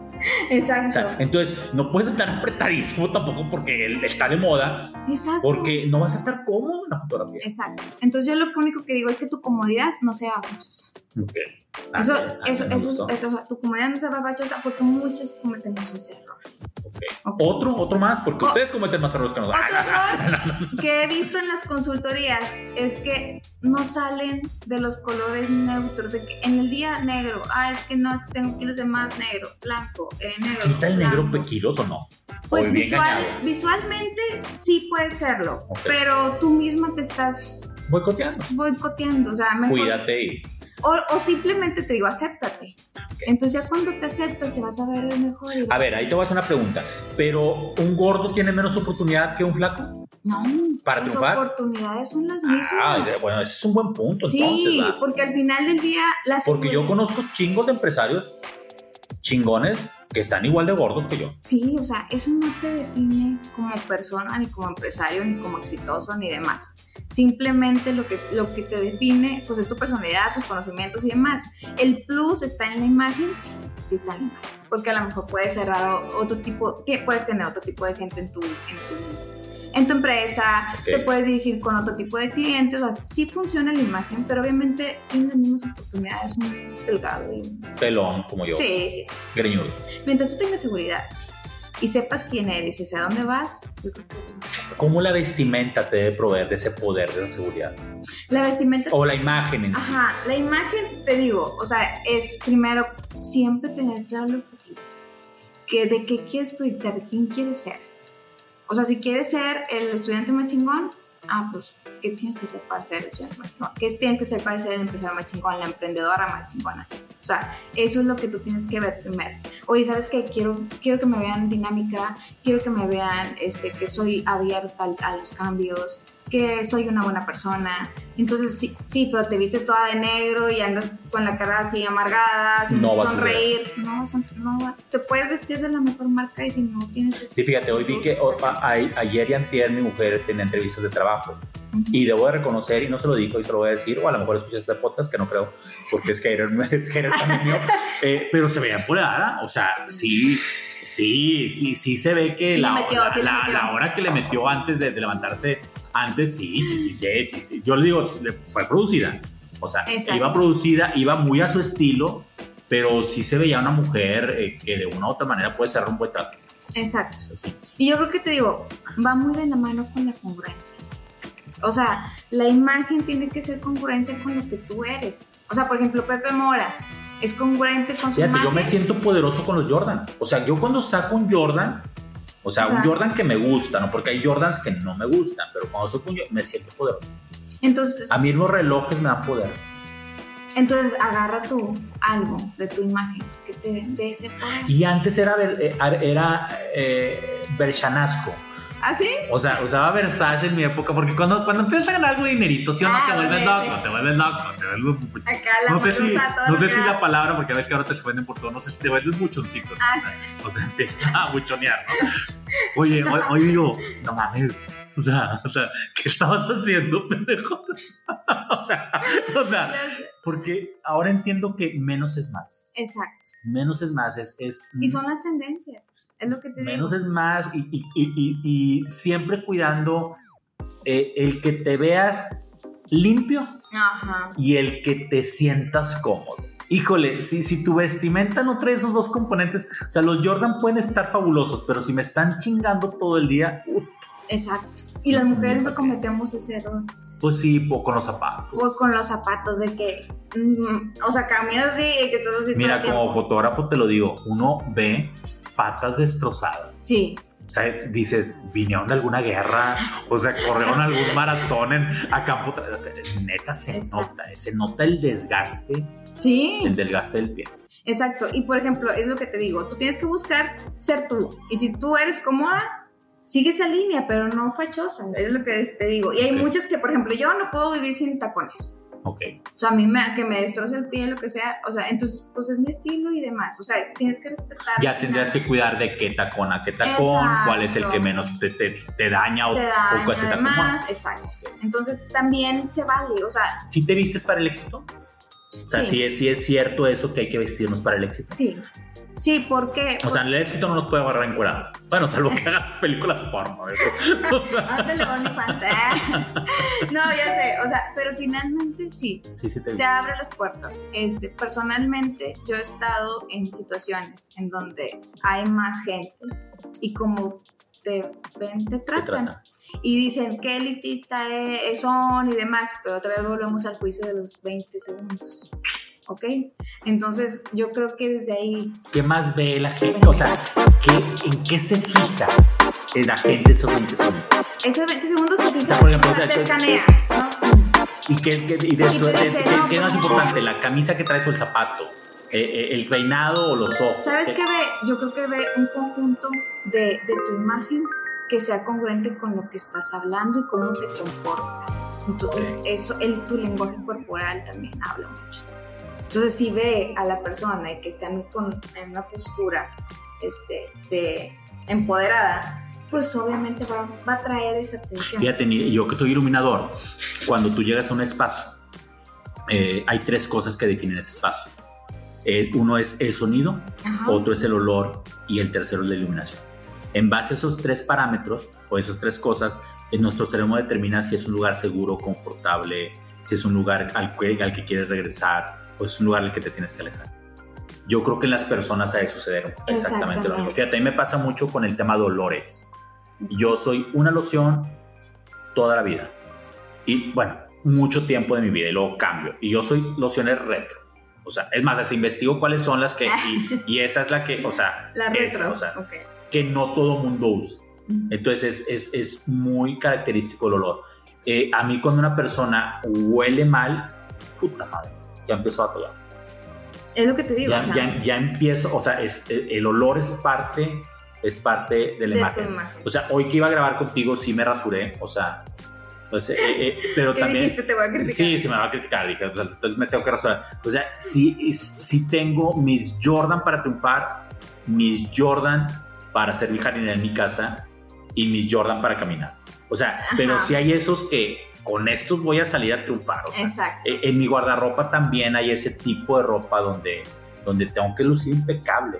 Speaker 3: Exacto.
Speaker 2: entonces, no puedes estar apretadísimo tampoco porque está de moda.
Speaker 3: Exacto.
Speaker 2: Porque no vas a estar cómodo en la fotografía.
Speaker 3: Exacto. Entonces, yo lo único que digo es que tu comodidad no sea fachosa.
Speaker 2: Ok.
Speaker 3: Eso, eso, eso, eso, o sea, tu comodidad no sea fachosa porque muchos cometemos ese error.
Speaker 2: Okay. Otro, otro más, porque ustedes cometen más errores que nosotros.
Speaker 3: Otro error que he visto en las consultorías es que no salen de los colores neutros. De que en el día negro, ah, es que no, tengo kilos de más negro, blanco, eh, negro.
Speaker 2: ¿Quita el negro kilos o no?
Speaker 3: Pues visual, visualmente sí puede serlo, pero tú misma te estás
Speaker 2: boicoteando.
Speaker 3: Boicoteando, o sea, mejor,
Speaker 2: Cuídate y
Speaker 3: o, simplemente te digo, acéptate. Entonces ya cuando te aceptas te vas a ver mejor.
Speaker 2: a ver, ahí te voy a hacer una pregunta. ¿Pero un gordo tiene menos oportunidad que un flaco?
Speaker 3: No.
Speaker 2: ¿Para
Speaker 3: las
Speaker 2: triunfar?
Speaker 3: oportunidades son las mismas.
Speaker 2: Ah, bueno, ese es un buen punto.
Speaker 3: Sí, porque al final del día... Las
Speaker 2: porque yo conozco chingos de empresarios chingones que están igual de gordos que yo.
Speaker 3: Sí, o sea, eso no te define como persona, ni como empresario, ni como exitoso, ni demás. Simplemente lo que, lo que te define, pues es tu personalidad, tus conocimientos y demás. El plus está en la imagen, sí, está en la imagen. Porque a lo mejor puedes cerrar otro tipo, puedes tener otro tipo de gente en tu, en tu en tu empresa, te puedes dirigir con otro tipo de clientes, o sea, sí funciona la imagen, pero obviamente tienes las mismas oportunidades, muy delgado y...
Speaker 2: Pelón, como yo.
Speaker 3: Sí, sí, sí.
Speaker 2: Greñudo.
Speaker 3: Mientras tú tengas seguridad y sepas quién eres y hacia dónde vas, yo creo que
Speaker 2: ¿Cómo la vestimenta te debe proveer de ese poder, de esa seguridad?
Speaker 3: La vestimenta...
Speaker 2: O la imagen en
Speaker 3: sí. Ajá, la imagen, te digo, o sea, es primero siempre tener claro el objetivo. Que de qué quieres proyectar, de quién quieres ser o sea, si quieres ser el estudiante más chingón, ah, pues, ¿qué tienes que ser para ser el estudiante más chingón? ¿Qué tienes que ser para ser el empresario más chingón, la emprendedora más chingona? O sea, eso es lo que tú tienes que ver primero. Oye, ¿sabes qué? Quiero, quiero que me vean dinámica, quiero que me vean este, que soy abierta a los cambios, que soy una buena persona. Entonces, sí, sí, pero te viste toda de negro y andas con la cara así amargada, sin sonreír. No, no, te puedes vestir de la mejor marca y si no tienes ese...
Speaker 2: Sí, fíjate, hoy vi que ayer y antier mi mujer tenía entrevistas de trabajo. Y debo de reconocer, y no se lo dijo y te lo voy a decir, o a lo mejor escuché este podcast, que no creo, porque es que es hater también mío, eh, pero se veía empoderada, o sea, sí, sí, sí, sí se ve que
Speaker 3: Sí
Speaker 2: la,
Speaker 3: metió,
Speaker 2: la,
Speaker 3: sí
Speaker 2: la- la hora que le metió antes de, de levantarse, antes sí, sí, sí, sí, sí, sí. Yo le digo, fue producida, o sea,
Speaker 3: Exacto.
Speaker 2: iba producida, iba muy a su estilo, pero sí se veía una mujer eh, que de una u otra manera puede ser un buen trato.
Speaker 3: Exacto.
Speaker 2: Así.
Speaker 3: Y yo creo que te digo, va muy de la mano con la congruencia. O sea, la imagen tiene que ser congruencia con lo que tú eres. O sea, por ejemplo, Pepe Mora es congruente con su
Speaker 2: Fíjate,
Speaker 3: imagen.
Speaker 2: yo me siento poderoso con los Jordan. O sea, yo cuando saco un Jordan, o sea, un. Jordan que me gusta, ¿no? Porque hay Jordans que no me gustan, pero cuando saco un me siento poderoso.
Speaker 3: Entonces,
Speaker 2: A mí los relojes me dan poder.
Speaker 3: entonces agarra tú algo de tu imagen que te dé ese poder.
Speaker 2: Y antes era, eh, era eh, Berchanasco.
Speaker 3: ¿Ah, sí?
Speaker 2: O sea, usaba Versace en mi época, porque cuando, cuando empiezas a ganar algo de dinerito, ¿sí o no?
Speaker 3: Ah,
Speaker 2: te vuelves
Speaker 3: sí,
Speaker 2: loco,
Speaker 3: sí.
Speaker 2: te vuelves loco, te vuelves...
Speaker 3: Acá la
Speaker 2: No sé, si, no sé si la palabra, porque ves que ahora te venden por todo, no sé si te vuelves muchoncito.
Speaker 3: Ah, sí.
Speaker 2: O sea, empieza a buchonear, ¿no? Oye, o- oye, yo, no mames. O sea, o sea, ¿qué estabas haciendo, pendejo? o sea, o sea, porque ahora entiendo que menos es más.
Speaker 3: Exacto.
Speaker 2: Menos es más, es, es
Speaker 3: Y son las tendencias. Es lo que te
Speaker 2: menos
Speaker 3: digo.
Speaker 2: es más y, y- y- y- siempre cuidando eh, el que te veas limpio
Speaker 3: Ajá.
Speaker 2: y el que te sientas cómodo. Híjole, si, si tu vestimenta no trae esos dos componentes, o sea, los Jordan pueden estar fabulosos, pero si me están chingando todo el día, uh,
Speaker 3: Exacto. Y las mujeres no cometemos ese error.
Speaker 2: pues sí, po- con los zapatos.
Speaker 3: O con los zapatos de que, mm, o sea, caminas así y que estás así todo
Speaker 2: Mira,
Speaker 3: el tiempo.
Speaker 2: como fotógrafo te lo digo, uno ve patas destrozadas.
Speaker 3: Sí,
Speaker 2: O sea, dices, vinieron de alguna guerra, o sea, corrieron algún maratón en, a campo. o sea, neta, se
Speaker 3: Exacto.
Speaker 2: nota, se nota el desgaste,
Speaker 3: sí,
Speaker 2: el desgaste del pie.
Speaker 3: exacto. Y por ejemplo, es lo que te digo, tú tienes que buscar ser tú. Y si tú eres cómoda, sigue esa línea, pero no fachosa, es lo que te digo. Y hay
Speaker 2: Ok.
Speaker 3: muchas que, por ejemplo, yo no puedo vivir sin tacones.
Speaker 2: Ok.
Speaker 3: O sea, a mí me, que me destroce el pie, lo que sea. O sea, entonces, pues es mi estilo y demás. O sea, tienes que respetar.
Speaker 2: Ya tendrías que cuidar de qué tacón a qué tacón,
Speaker 3: Exacto.
Speaker 2: cuál es el que menos te, te, te daña o,
Speaker 3: te
Speaker 2: o
Speaker 3: daña
Speaker 2: cuál acomoda.
Speaker 3: además, exacto. Entonces también se vale, o sea,
Speaker 2: ¿Sí te vistes para el éxito? O sea,
Speaker 3: Sí.
Speaker 2: sí, es, sí es cierto eso que hay que vestirnos para el éxito.
Speaker 3: sí, sí, porque...
Speaker 2: O sea, el éxito no nos puede agarrar encuerados. Bueno, salvo que hagas películas porno. Eso. O sea,
Speaker 3: Ándale, OnlyFans, ¿eh? No, ya sé, o sea, pero finalmente sí,
Speaker 2: sí, sí te
Speaker 3: te abre las puertas. Este, personalmente, yo he estado en situaciones en donde hay más gente y como te ven, te
Speaker 2: te
Speaker 3: tratan.
Speaker 2: trata.
Speaker 3: Y dicen qué elitista e- son y demás, pero otra vez volvemos al juicio de los 20 segundos. ¿Ok? Entonces, yo creo que desde ahí
Speaker 2: ¿Qué más ve la gente? O sea, ¿qué, ¿en qué se fija la gente esos 20 segundos?
Speaker 3: Ese 20 segundos te fijas,
Speaker 2: por ejemplo,
Speaker 3: o sea,
Speaker 2: o sea,
Speaker 3: te escanea, ¿no?
Speaker 2: ¿Y qué, qué- y de
Speaker 3: Y
Speaker 2: de-
Speaker 3: dice,
Speaker 2: qué-
Speaker 3: no,
Speaker 2: qué es más importante? ¿La camisa que traes o el zapato? Eh, eh, ¿El peinado o los ojos?
Speaker 3: ¿Sabes
Speaker 2: ¿Qué-
Speaker 3: qué ve? Yo creo que ve un conjunto de, de tu imagen que sea congruente con lo que estás hablando y cómo te comportas. Entonces, eso, el, tu lenguaje corporal también habla mucho. Entonces, si ve a la persona y que está en, con- en una postura este, de empoderada, pues obviamente va, va a traer esa atención.
Speaker 2: Fíjate, yo que soy iluminador, cuando tú llegas a un espacio, eh, hay tres cosas que definen ese espacio. Eh, uno es el sonido,
Speaker 3: Ajá.
Speaker 2: otro es el olor y el tercero es la iluminación. En base a esos tres parámetros o esas tres cosas, eh, nuestro cerebro determina si es un lugar seguro, confortable, si es un lugar al que, al que quieres regresar o es un lugar al que te tienes que alejar. Yo creo que en las personas ha de suceder exactamente lo mismo.
Speaker 3: Exactamente.
Speaker 2: Fíjate, a mí me pasa mucho con el tema de olores. Yo soy una loción toda la vida. Y bueno, mucho tiempo de mi vida y luego cambio. Y yo soy lociones retro. O sea, es más, hasta investigo cuáles son las que... Y, y esa es la que, o sea,
Speaker 3: La
Speaker 2: esa,
Speaker 3: retro.
Speaker 2: o sea,
Speaker 3: ok.
Speaker 2: que no todo mundo usa. Entonces es, es, es muy característico el olor. Eh, a mí cuando una persona huele mal, puta madre, ya empezó a tocar.
Speaker 3: Es lo que te digo.
Speaker 2: Ya,
Speaker 3: o sea,
Speaker 2: ya, ya empiezo, o sea, es, el el olor es parte, es parte de la
Speaker 3: de
Speaker 2: imagen.
Speaker 3: imagen.
Speaker 2: O sea, hoy que iba a grabar contigo sí me rasuré, o sea, pues, eh, eh, pero
Speaker 3: ¿Qué
Speaker 2: también...
Speaker 3: dijiste? Te voy a criticar.
Speaker 2: Sí, sí me va a criticar, dije, o sea, entonces me tengo que rasurar. O sea, sí, sí tengo mis Jordan para triunfar, mis Jordan para servir jardinera en mi casa y mis Jordan para caminar. O sea, pero
Speaker 3: Ajá.
Speaker 2: sí hay esos que con estos voy a salir a triunfar. O sea,
Speaker 3: Exacto.
Speaker 2: eh, en mi guardarropa también hay ese tipo de ropa donde, donde tengo que lucir impecable.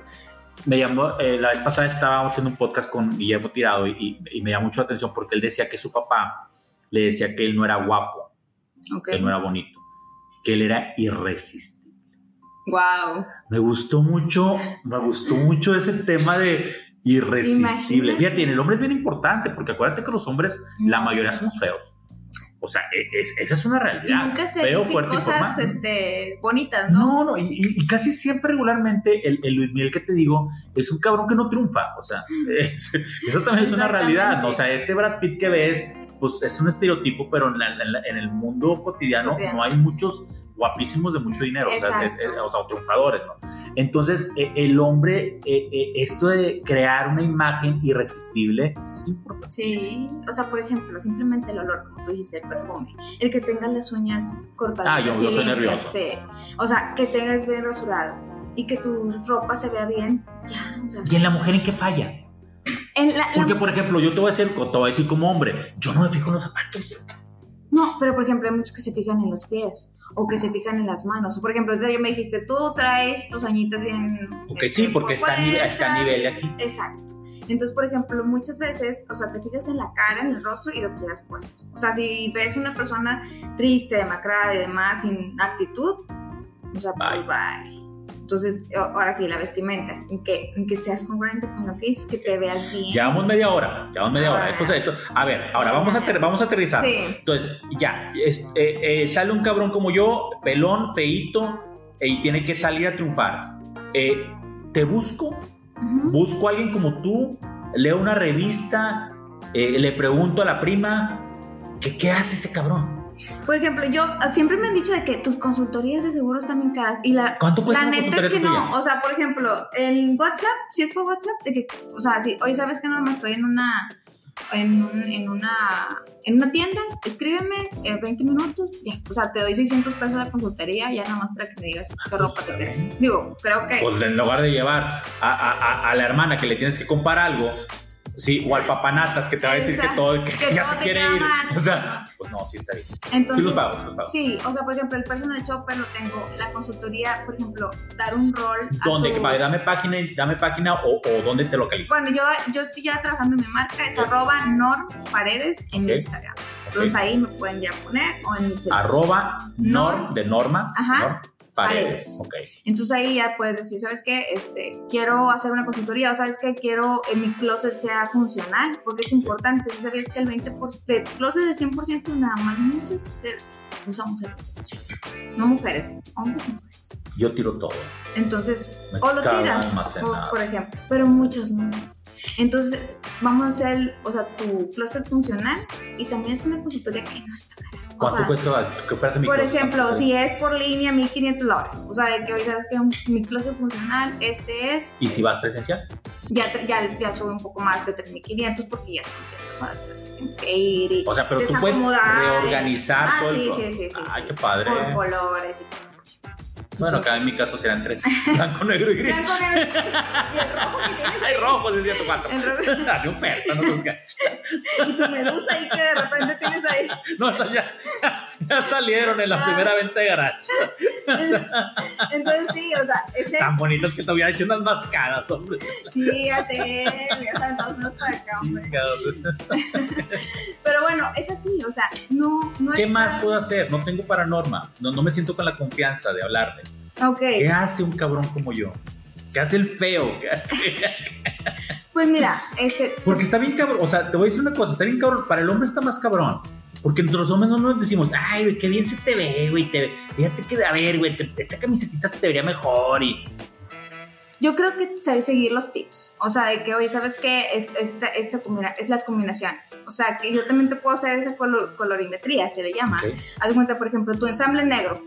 Speaker 2: Me llamó, eh, la vez pasada estábamos haciendo un podcast con Guillermo Tirado y, y me llamó mucho la atención porque él decía que su papá le decía que él no era guapo, que él no era bonito, que él era irresistible.
Speaker 3: Wow.
Speaker 2: Me gustó mucho, me gustó mucho ese tema de irresistible.
Speaker 3: Imagínate.
Speaker 2: Fíjate, en el hombre es bien importante porque acuérdate que los hombres, la mayoría somos feos. O sea, e- es- esa es una
Speaker 3: Y
Speaker 2: realidad.
Speaker 3: nunca se
Speaker 2: Feo,
Speaker 3: dicen
Speaker 2: fuerte
Speaker 3: cosas este, bonitas, ¿no?
Speaker 2: No, no, y, y- casi siempre regularmente el, el Luis Miguel que te digo es un cabrón que no triunfa. O sea, es- eso también es una realidad. ¿no? O sea, este Brad Pitt que ves, pues es un estereotipo, pero en, la- en la- en el mundo cotidiano,
Speaker 3: Cotidiano.
Speaker 2: no hay muchos guapísimos de mucho dinero, o sea, es- es- o sea, triunfadores, ¿no? Entonces, eh, el hombre, eh, eh, esto de crear una imagen irresistible es importante.
Speaker 3: Sí, o sea, por ejemplo, simplemente el olor, como tú dijiste, el perfume, el que tengas las uñas cortadas.
Speaker 2: Ah, yo- yo estoy nervioso.
Speaker 3: Sí. O sea, que tengas bien rasurado y que tu ropa se vea bien, ya, o sea.
Speaker 2: ¿Y en la mujer en qué falla?
Speaker 3: En la- la-
Speaker 2: Porque, por ejemplo, yo te voy a decir, te voy a decir como hombre, yo no me fijo en los zapatos.
Speaker 3: No, pero por ejemplo, hay muchos que se fijan en los pies o que se fijan en las manos. Por ejemplo, yo me dijiste, tú traes tus añitas bien.
Speaker 2: Ok,
Speaker 3: este,
Speaker 2: sí, porque está a nivel- está a nivel de aquí.
Speaker 3: Exacto. Entonces, por ejemplo, muchas veces, o sea, te fijas en la cara, en el rostro y lo que quieras puesto. O sea, si ves una persona triste, demacrada y demás, sin actitud, o sea,
Speaker 2: Bye.
Speaker 3: pues bye. Entonces, ahora sí, la vestimenta, en que, en que seas congruente con lo que dices, que te veas bien.
Speaker 2: Llevamos media hora, llevamos media hora. Esto, esto- a ver, ahora vamos a, vamos a aterrizar.
Speaker 3: Sí.
Speaker 2: Entonces, ya, es- eh, eh, sale un cabrón como yo, pelón, feíto, eh, y tiene que salir a triunfar. Eh, te busco,
Speaker 3: Ujú.
Speaker 2: busco a alguien como tú, leo una revista, eh, le pregunto a la prima, ¿qué, qué hace ese cabrón?
Speaker 3: Por ejemplo, yo siempre me han dicho de que tus consultorías de seguro están bien caras y la,
Speaker 2: ¿Cuánto cuesta
Speaker 3: la neta es que no, o sea, por ejemplo, el WhatsApp, si es por WhatsApp, de que, o sea, si hoy sabes que no me estoy en una, en, un- en una, en una tienda, escríbeme en 20 minutos, ya, o sea, te doy 600 pesos de consultoría, ya nada más para que me digas qué ropa te queda. Digo, creo que,
Speaker 2: Pues en lugar de llevar a- a- a la hermana que le tienes que comprar algo, sí, o al papanatas que te va a decir que todo, que,
Speaker 3: que
Speaker 2: ya
Speaker 3: todo
Speaker 2: se
Speaker 3: te
Speaker 2: quiere ir.
Speaker 3: mal.
Speaker 2: O sea, pues no, sí está bien.
Speaker 3: entonces,
Speaker 2: sí los pago, los pago.
Speaker 3: sí, o sea, por ejemplo, el personal shopper lo tengo, la consultoría, por ejemplo, dar un rol
Speaker 2: ¿Dónde?
Speaker 3: tu-
Speaker 2: Que para- dame página, dame página o, o dónde te localizas.
Speaker 3: Bueno, yo, yo estoy ya trabajando en mi marca, es arroba norm paredes en
Speaker 2: Ok.
Speaker 3: Instagram. Entonces ahí me pueden ya poner o en mi celular.
Speaker 2: Arroba norm de norma.
Speaker 3: Ajá.
Speaker 2: Paredes.
Speaker 3: Paredes.
Speaker 2: Ok.
Speaker 3: Entonces ahí ya puedes decir, ¿sabes qué? Este, quiero hacer una consultoría o ¿sabes qué? Quiero que mi closet sea funcional, porque es importante. ¿Sí ¿Sabías que el 20% de closet del 100% nada más muchas usamos el 20%? No mujeres, hombres y mujeres.
Speaker 2: Yo tiro todo.
Speaker 3: Entonces,
Speaker 2: Me
Speaker 3: o lo tiras, o- por ejemplo, pero muchos no. Entonces, vamos a hacer, o sea, tu closet funcional y también es una consultoría que no está cara.
Speaker 2: ¿Cuánto
Speaker 3: sea,
Speaker 2: cuesta? ¿Qué cuesta mi
Speaker 3: Por
Speaker 2: closet?
Speaker 3: ejemplo, si es por línea, 1500 la hora. O sea, de que hoy sabes que mi closet funcional, este es,
Speaker 2: ¿Y si vas presencial?
Speaker 3: ya, ya, ya sube un poco más de 3500 porque ya son ciertas horas que las tienen que ir y
Speaker 2: O sea, pero tú puedes reorganizar
Speaker 3: Ah,
Speaker 2: todo
Speaker 3: sí, sí, sí, sí,
Speaker 2: Ay,
Speaker 3: sí.
Speaker 2: qué padre.
Speaker 3: por colores y todo.
Speaker 2: Bueno, acá en mi caso serán tres. Blanco, negro y gris.
Speaker 3: Blanco, negro, y el rojo que tienes ahí.
Speaker 2: rojo, es cierto, cuatro. Dale oferta, no gacho.
Speaker 3: Y tu medusa ahí que de repente tienes ahí.
Speaker 2: No, o sea, ya, ya salieron en la
Speaker 3: Ah.
Speaker 2: primera venta de garage.
Speaker 3: Entonces sí, o sea, ese
Speaker 2: Tan bonitos que te hubiera hecho unas mascadas, hombre.
Speaker 3: sí, ya sé, los para acá, hombre. Pero bueno, es así, o sea, no, no
Speaker 2: ¿Qué
Speaker 3: es
Speaker 2: más puedo hacer? No tengo para norma. No, no me siento con la confianza de hablarle. ¿Qué hace un cabrón como yo? ¿Qué hace el feo?
Speaker 3: Pues mira, este,
Speaker 2: Porque está bien cabrón. O sea, te voy a decir una cosa. Está bien cabrón. Para el hombre está más cabrón. Porque entre los hombres no nos decimos, ay, güey, qué bien se te ve, güey. Te, fíjate que, a ver, güey, te- esta camisetita se te vería mejor. Y
Speaker 3: yo creo que sabes seguir los tips, o sea, de que, oye, ¿sabes qué? Es, esta, esta combina- es las combinaciones, o sea, que yo también te puedo hacer esa color- colorimetría, se le llama.
Speaker 2: Ok.
Speaker 3: Haz de cuenta, por ejemplo, tu ensamble negro,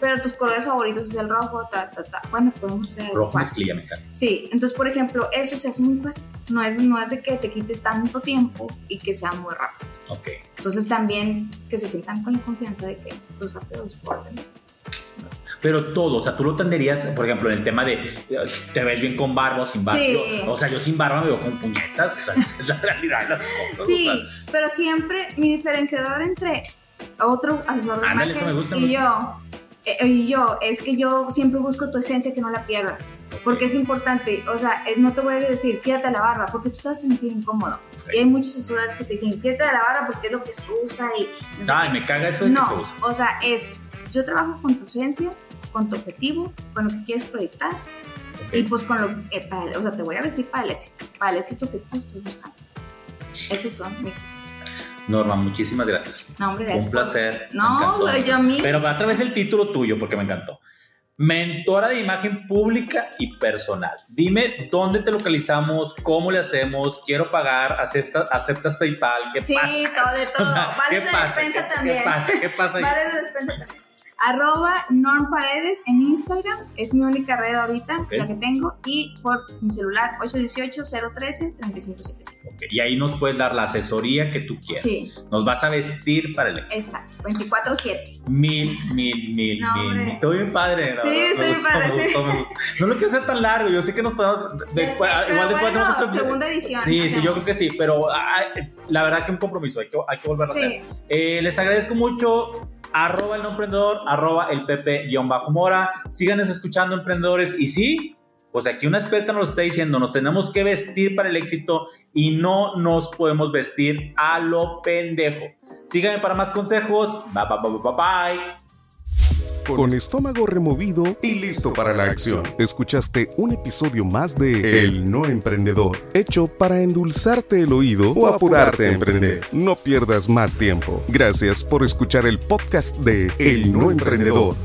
Speaker 3: pero tus colores favoritos es el rojo, ta, ta, ta. Bueno, podemos hacer
Speaker 2: rojo mezclilla me encanta.
Speaker 3: Sí, entonces, por ejemplo, eso se hace muy fácil. No es, no es de que te quite tanto tiempo y que sea muy rápido.
Speaker 2: Ok.
Speaker 3: Entonces, también que se sientan con la confianza de que, pues, los puedo tener.
Speaker 2: Pero todo, o sea, tú lo tenderías, por ejemplo, en el tema de te ves bien con barba o sin barba.
Speaker 3: Sí.
Speaker 2: Yo- o sea, yo sin barba me veo con puñetas. O sea, es la realidad de las cosas.
Speaker 3: Sí,
Speaker 2: o sea,
Speaker 3: pero siempre mi diferenciador entre otro asesor de
Speaker 2: Ándale, me gusta
Speaker 3: y
Speaker 2: mucho.
Speaker 3: yo, eh, y yo, es que yo siempre busco tu esencia que no la pierdas. Porque es importante, o sea, eh, no te voy a decir, quédate la barba, porque tú te vas a sentir incómodo. Y hay muchos asesores que te dicen, quédate la barba porque es lo que se usa y... no
Speaker 2: Ay, me caga eso de que se
Speaker 3: no,
Speaker 2: usa.
Speaker 3: o sea, es, yo trabajo con tu esencia, con tu objetivo, con lo que quieres proyectar y pues con lo que, para- o sea, te voy a vestir para el éxito, para el éxito que tú estás buscando. Esos son mis,
Speaker 2: Norma, muchísimas gracias.
Speaker 3: no, hombre,
Speaker 2: Un
Speaker 3: gracias por-
Speaker 2: placer.
Speaker 3: No, güey, yo a mí,
Speaker 2: Pero a través del título tuyo, porque me encantó. Mentora de imagen pública y personal. Dime dónde te localizamos, cómo le hacemos, quiero pagar, aceptas, aceptas PayPal, ¿qué
Speaker 3: sí,
Speaker 2: pasa?
Speaker 3: todo de todo,
Speaker 2: ¿Qué
Speaker 3: vales de
Speaker 2: pasa?
Speaker 3: despensa
Speaker 2: ¿Qué-
Speaker 3: también.
Speaker 2: ¿Qué pasa? ¿Qué pasa?
Speaker 3: Vales de despensa también. Arroba Norm Paredes en Instagram, es mi única red ahorita, la que tengo, y por mi celular 818-013-3575.
Speaker 2: Ok, Y ahí nos puedes dar la asesoría que tú quieras.
Speaker 3: Sí,
Speaker 2: Nos vas a vestir para el
Speaker 3: exacto, 24-7.
Speaker 2: Mil, mil, mil,
Speaker 3: No,
Speaker 2: mil,
Speaker 3: hombre.
Speaker 2: Estoy bien padre. ¿no?
Speaker 3: Sí, estoy
Speaker 2: gustó,
Speaker 3: padre,
Speaker 2: me
Speaker 3: sí.
Speaker 2: gustó, me gustó. No lo quiero hacer tan largo. Yo sé que nos podemos. Después,
Speaker 3: Ya sé,
Speaker 2: igual después
Speaker 3: bueno,
Speaker 2: hacemos
Speaker 3: segunda edición.
Speaker 2: Sí, sí, yo creo que sí, pero ah, la verdad que un compromiso, hay que, hay que volverlo a hacer.
Speaker 3: Sí,
Speaker 2: Eh, les agradezco mucho. Arroba el no emprendedor, arroba el Pepe-Mora. Síganos escuchando, emprendedores. Y sí, pues aquí una experta nos está diciendo: nos tenemos que vestir para el éxito y no nos podemos vestir a lo pendejo. Síganme para más consejos. Bye, bye, bye, bye, bye.
Speaker 1: Con estómago removido y listo para la acción. Escuchaste un episodio más de El No Emprendedor, hecho para endulzarte el oído o apurarte a emprender. No pierdas más tiempo. Gracias por escuchar el podcast de El No Emprendedor.